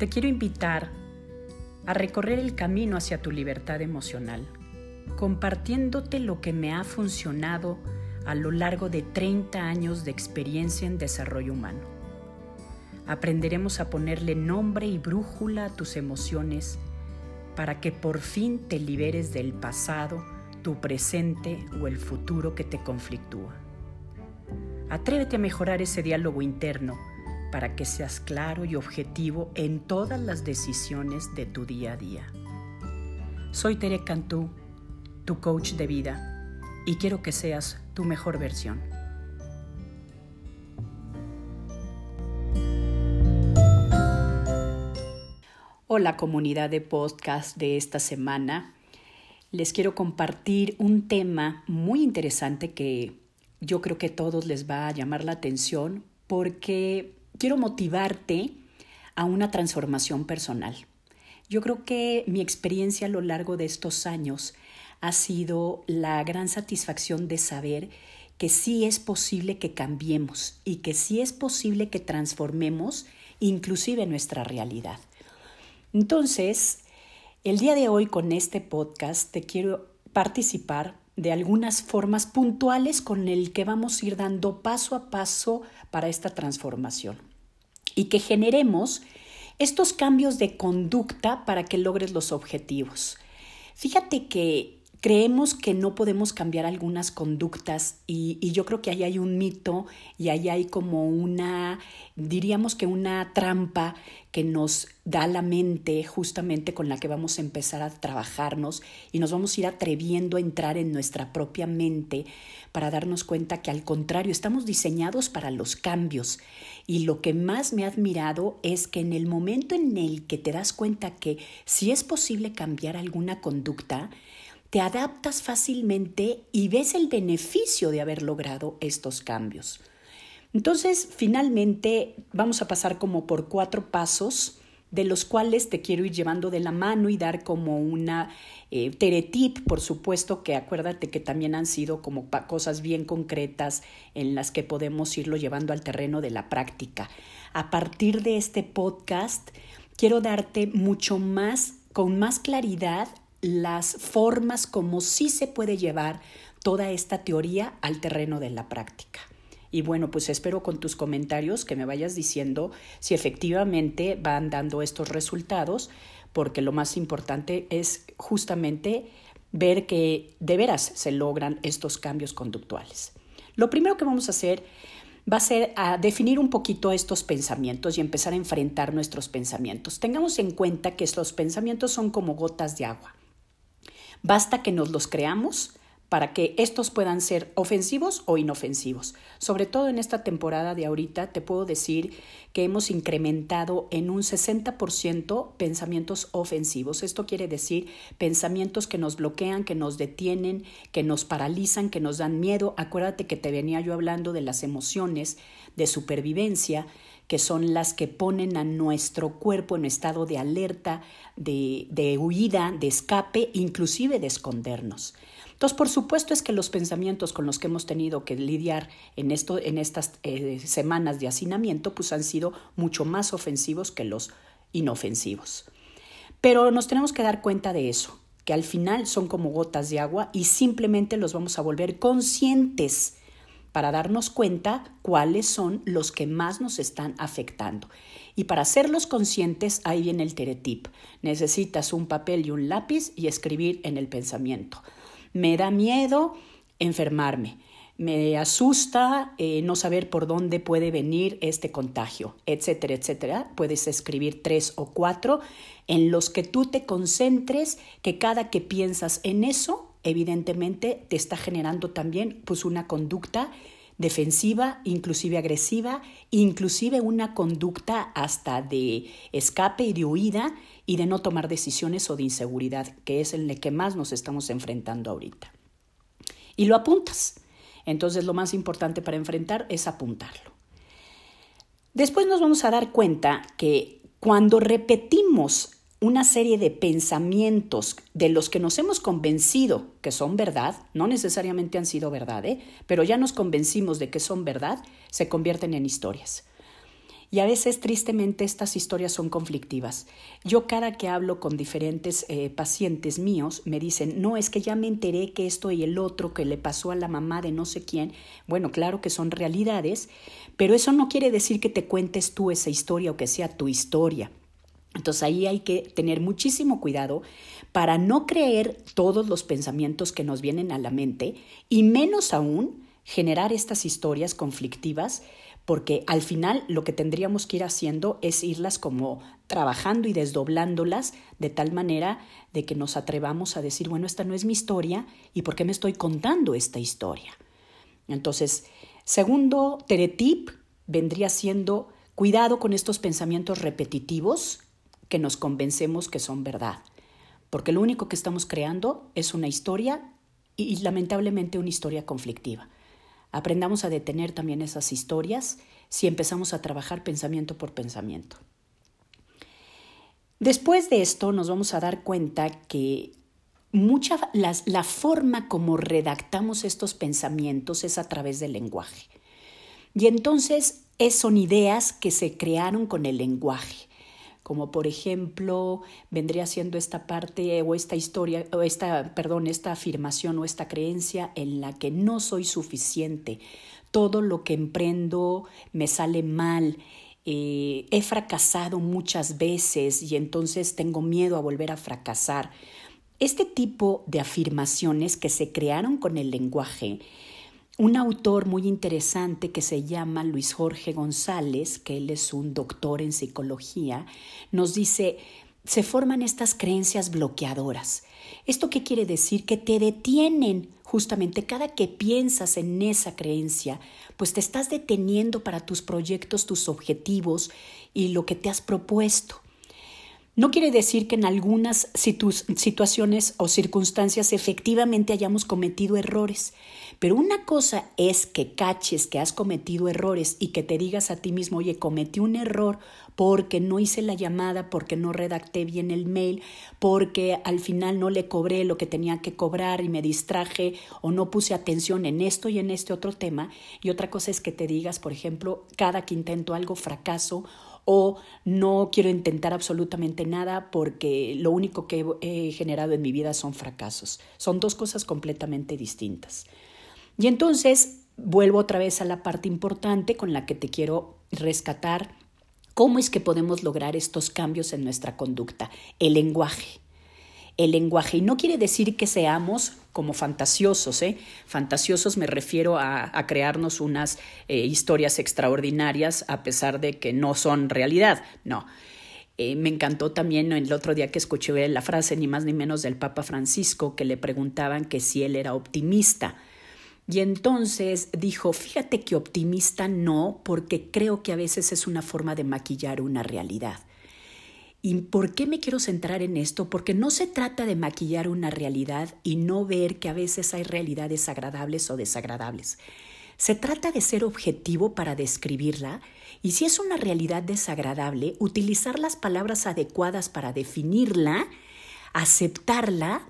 te quiero invitar a recorrer el camino hacia tu libertad emocional, compartiéndote lo que me ha funcionado a lo largo de 30 años de experiencia en desarrollo humano. Aprenderemos a ponerle nombre y brújula a tus emociones para que por fin te liberes del pasado, tu presente o el futuro que te conflictúa. Atrévete a mejorar ese diálogo interno para que seas claro y objetivo en todas las decisiones de tu día a día. Soy Tere Cantú, tu coach de vida, y quiero que seas tu mejor versión. Hola comunidad de podcast de esta semana. Les quiero compartir un tema muy interesante que yo creo que a todos les va a llamar la atención porque quiero motivarte a una transformación personal. Yo creo que mi experiencia a lo largo de estos años ha sido la gran satisfacción de saber que sí es posible que cambiemos y que sí es posible que transformemos inclusive nuestra realidad. Entonces, el día de hoy con este podcast te quiero participar de algunas formas puntuales con el que vamos a ir dando paso a paso para esta transformación y que generemos estos cambios de conducta para que logres los objetivos. Fíjate que creemos que no podemos cambiar algunas conductas y, yo creo que ahí hay un mito y ahí hay como una, diríamos que una trampa que nos da la mente justamente con la que vamos a empezar a trabajarnos y nos vamos a ir atreviendo a entrar en nuestra propia mente para darnos cuenta que al contrario estamos diseñados para los cambios. Y lo que más me ha admirado es que en el momento en el que te das cuenta que si es posible cambiar alguna conducta, te adaptas fácilmente y ves el beneficio de haber logrado estos cambios. Entonces, finalmente, vamos a pasar como por cuatro pasos de los cuales te quiero ir llevando de la mano y dar como una eh, teretip, por supuesto que acuérdate que también han sido como cosas bien concretas en las que podemos irlo llevando al terreno de la práctica. A partir de este podcast, quiero darte mucho más, con más claridad, las formas como sí se puede llevar toda esta teoría al terreno de la práctica. Y bueno, pues espero con tus comentarios que me vayas diciendo si efectivamente van dando estos resultados, porque lo más importante es justamente ver que de veras se logran estos cambios conductuales. Lo primero que vamos a hacer va a ser a definir un poquito estos pensamientos y empezar a enfrentar nuestros pensamientos. Tengamos en cuenta que estos pensamientos son como gotas de agua. Basta que nos los creamos para que estos puedan ser ofensivos o inofensivos. Sobre todo en esta temporada de ahorita te puedo decir que hemos incrementado en un 60% pensamientos ofensivos. Esto quiere decir pensamientos que nos bloquean, que nos detienen, que nos paralizan, que nos dan miedo. Acuérdate que te venía yo hablando de las emociones de supervivencia que son las que ponen a nuestro cuerpo en estado de alerta, de, de huida, de escape, inclusive de escondernos. Entonces, por supuesto es que los pensamientos con los que hemos tenido que lidiar en, esto, en estas eh, semanas de hacinamiento, pues han sido mucho más ofensivos que los inofensivos. Pero nos tenemos que dar cuenta de eso, que al final son como gotas de agua y simplemente los vamos a volver conscientes para darnos cuenta cuáles son los que más nos están afectando. Y para hacerlos conscientes, ahí viene el teretip. Necesitas un papel y un lápiz y escribir en el pensamiento. Me da miedo enfermarme. Me asusta eh, no saber por dónde puede venir este contagio, etcétera, etcétera. Puedes escribir tres o cuatro en los que tú te concentres, que cada que piensas en eso evidentemente te está generando también pues una conducta defensiva, inclusive agresiva, inclusive una conducta hasta de escape y de huida y de no tomar decisiones o de inseguridad, que es el que más nos estamos enfrentando ahorita. Y lo apuntas. Entonces lo más importante para enfrentar es apuntarlo. Después nos vamos a dar cuenta que cuando repetimos una serie de pensamientos de los que nos hemos convencido que son verdad, no necesariamente han sido verdad, ¿eh? pero ya nos convencimos de que son verdad, se convierten en historias. Y a veces, tristemente, estas historias son conflictivas. Yo cada que hablo con diferentes eh, pacientes míos, me dicen, no, es que ya me enteré que esto y el otro que le pasó a la mamá de no sé quién. Bueno, claro que son realidades, pero eso no quiere decir que te cuentes tú esa historia o que sea tu historia. Entonces ahí hay que tener muchísimo cuidado para no creer todos los pensamientos que nos vienen a la mente y menos aún generar estas historias conflictivas porque al final lo que tendríamos que ir haciendo es irlas como trabajando y desdoblándolas de tal manera de que nos atrevamos a decir, bueno, esta no es mi historia y por qué me estoy contando esta historia. Entonces, segundo teletip vendría siendo cuidado con estos pensamientos repetitivos que nos convencemos que son verdad, porque lo único que estamos creando es una historia y, lamentablemente una historia conflictiva. Aprendamos a detener también esas historias si empezamos a trabajar pensamiento por pensamiento. Después de esto nos vamos a dar cuenta que mucha, la forma como redactamos estos pensamientos es a través del lenguaje. Y entonces son ideas que se crearon con el lenguaje como por ejemplo vendría siendo esta parte o esta historia o esta, perdón, esta afirmación o esta creencia en la que no soy suficiente, todo lo que emprendo me sale mal, eh, he fracasado muchas veces y entonces tengo miedo a volver a fracasar. Este tipo de afirmaciones que se crearon con el lenguaje un autor muy interesante que se llama Luis Jorge González, que él es un doctor en psicología, nos dice, se forman estas creencias bloqueadoras. ¿Esto qué quiere decir? Que te detienen justamente cada que piensas en esa creencia, pues te estás deteniendo para tus proyectos, tus objetivos y lo que te has propuesto. No quiere decir que en algunas situaciones o circunstancias efectivamente hayamos cometido errores, pero una cosa es que caches que has cometido errores y que te digas a ti mismo, oye, cometí un error porque no hice la llamada, porque no redacté bien el mail, porque al final no le cobré lo que tenía que cobrar y me distraje o no puse atención en esto y en este otro tema. Y otra cosa es que te digas, por ejemplo, cada que intento algo fracaso o no quiero intentar absolutamente nada porque lo único que he generado en mi vida son fracasos. Son dos cosas completamente distintas. Y entonces vuelvo otra vez a la parte importante con la que te quiero rescatar. ¿Cómo es que podemos lograr estos cambios en nuestra conducta? El lenguaje. El lenguaje. Y no quiere decir que seamos como fantasiosos. ¿eh? Fantasiosos me refiero a, crearnos unas eh, historias extraordinarias a pesar de que no son realidad. No. Eh, me encantó también el otro día que escuché la frase ni más ni menos del Papa Francisco que le preguntaban que si él era optimista. Y entonces dijo, fíjate que optimista no, porque creo que a veces es una forma de maquillar una realidad. ¿Y por qué me quiero centrar en esto? Porque no se trata de maquillar una realidad y no ver que a veces hay realidades agradables o desagradables. Se trata de ser objetivo para describirla y si es una realidad desagradable, utilizar las palabras adecuadas para definirla, aceptarla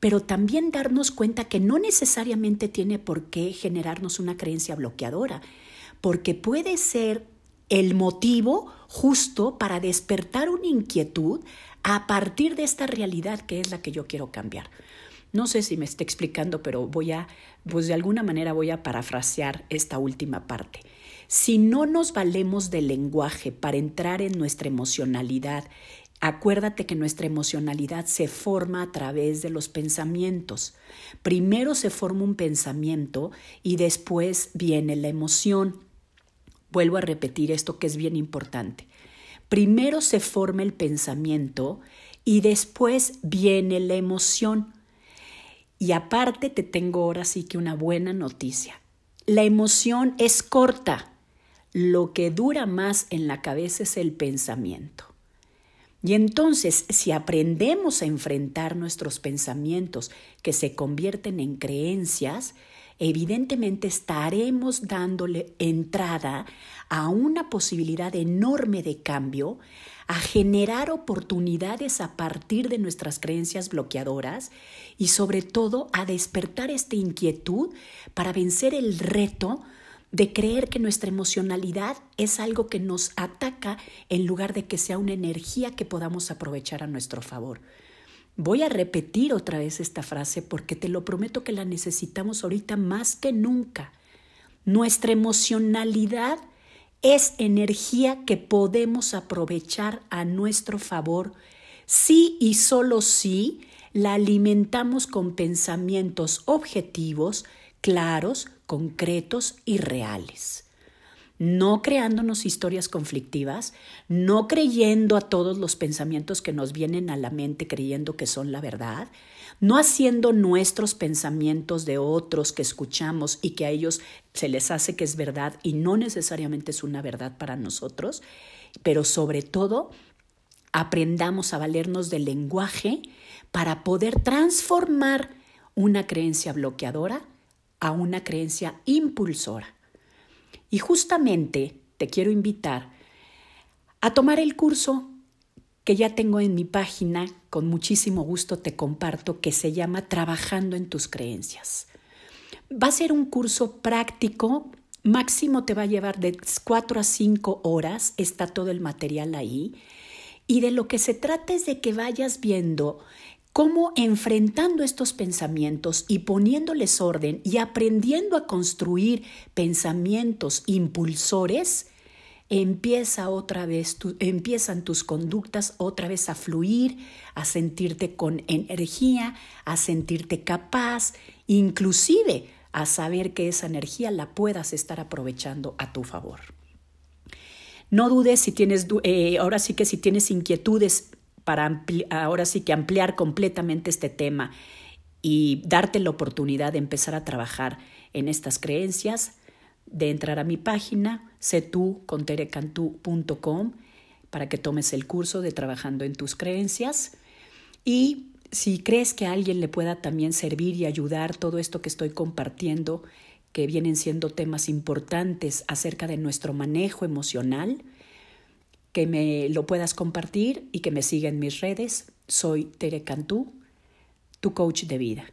pero también darnos cuenta que no necesariamente tiene por qué generarnos una creencia bloqueadora, porque puede ser el motivo justo para despertar una inquietud a partir de esta realidad que es la que yo quiero cambiar. No sé si me esté explicando, pero voy a, pues de alguna manera voy a parafrasear esta última parte. Si no nos valemos del lenguaje para entrar en nuestra emocionalidad Acuérdate que nuestra emocionalidad se forma a través de los pensamientos. Primero se forma un pensamiento y después viene la emoción. Vuelvo a repetir esto que es bien importante. Primero se forma el pensamiento y después viene la emoción. Y aparte te tengo ahora sí que una buena noticia. La emoción es corta. Lo que dura más en la cabeza es el pensamiento. Y entonces, si aprendemos a enfrentar nuestros pensamientos que se convierten en creencias, evidentemente estaremos dándole entrada a una posibilidad enorme de cambio, a generar oportunidades a partir de nuestras creencias bloqueadoras y sobre todo a despertar esta inquietud para vencer el reto de creer que nuestra emocionalidad es algo que nos ataca en lugar de que sea una energía que podamos aprovechar a nuestro favor. Voy a repetir otra vez esta frase porque te lo prometo que la necesitamos ahorita más que nunca. Nuestra emocionalidad es energía que podemos aprovechar a nuestro favor si y solo si la alimentamos con pensamientos objetivos, claros, concretos y reales. No creándonos historias conflictivas, no creyendo a todos los pensamientos que nos vienen a la mente creyendo que son la verdad, no haciendo nuestros pensamientos de otros que escuchamos y que a ellos se les hace que es verdad y no necesariamente es una verdad para nosotros, pero sobre todo aprendamos a valernos del lenguaje para poder transformar una creencia bloqueadora a una creencia impulsora. Y justamente te quiero invitar a tomar el curso que ya tengo en mi página, con muchísimo gusto te comparto, que se llama Trabajando en tus creencias. Va a ser un curso práctico, máximo te va a llevar de 4 a 5 horas, está todo el material ahí, y de lo que se trata es de que vayas viendo cómo enfrentando estos pensamientos y poniéndoles orden y aprendiendo a construir pensamientos impulsores, empieza otra vez, empiezan tus conductas otra vez a fluir, a sentirte con energía, a sentirte capaz, inclusive a saber que esa energía la puedas estar aprovechando a tu favor. No dudes si tienes, eh, ahora sí que si tienes inquietudes para ahora sí que ampliar completamente este tema y darte la oportunidad de empezar a trabajar en estas creencias, de entrar a mi página, setuconterecantú.com para que tomes el curso de Trabajando en tus creencias. Y si crees que a alguien le pueda también servir y ayudar todo esto que estoy compartiendo, que vienen siendo temas importantes acerca de nuestro manejo emocional, que me lo puedas compartir y que me siga en mis redes. Soy Tere Cantú, tu coach de vida.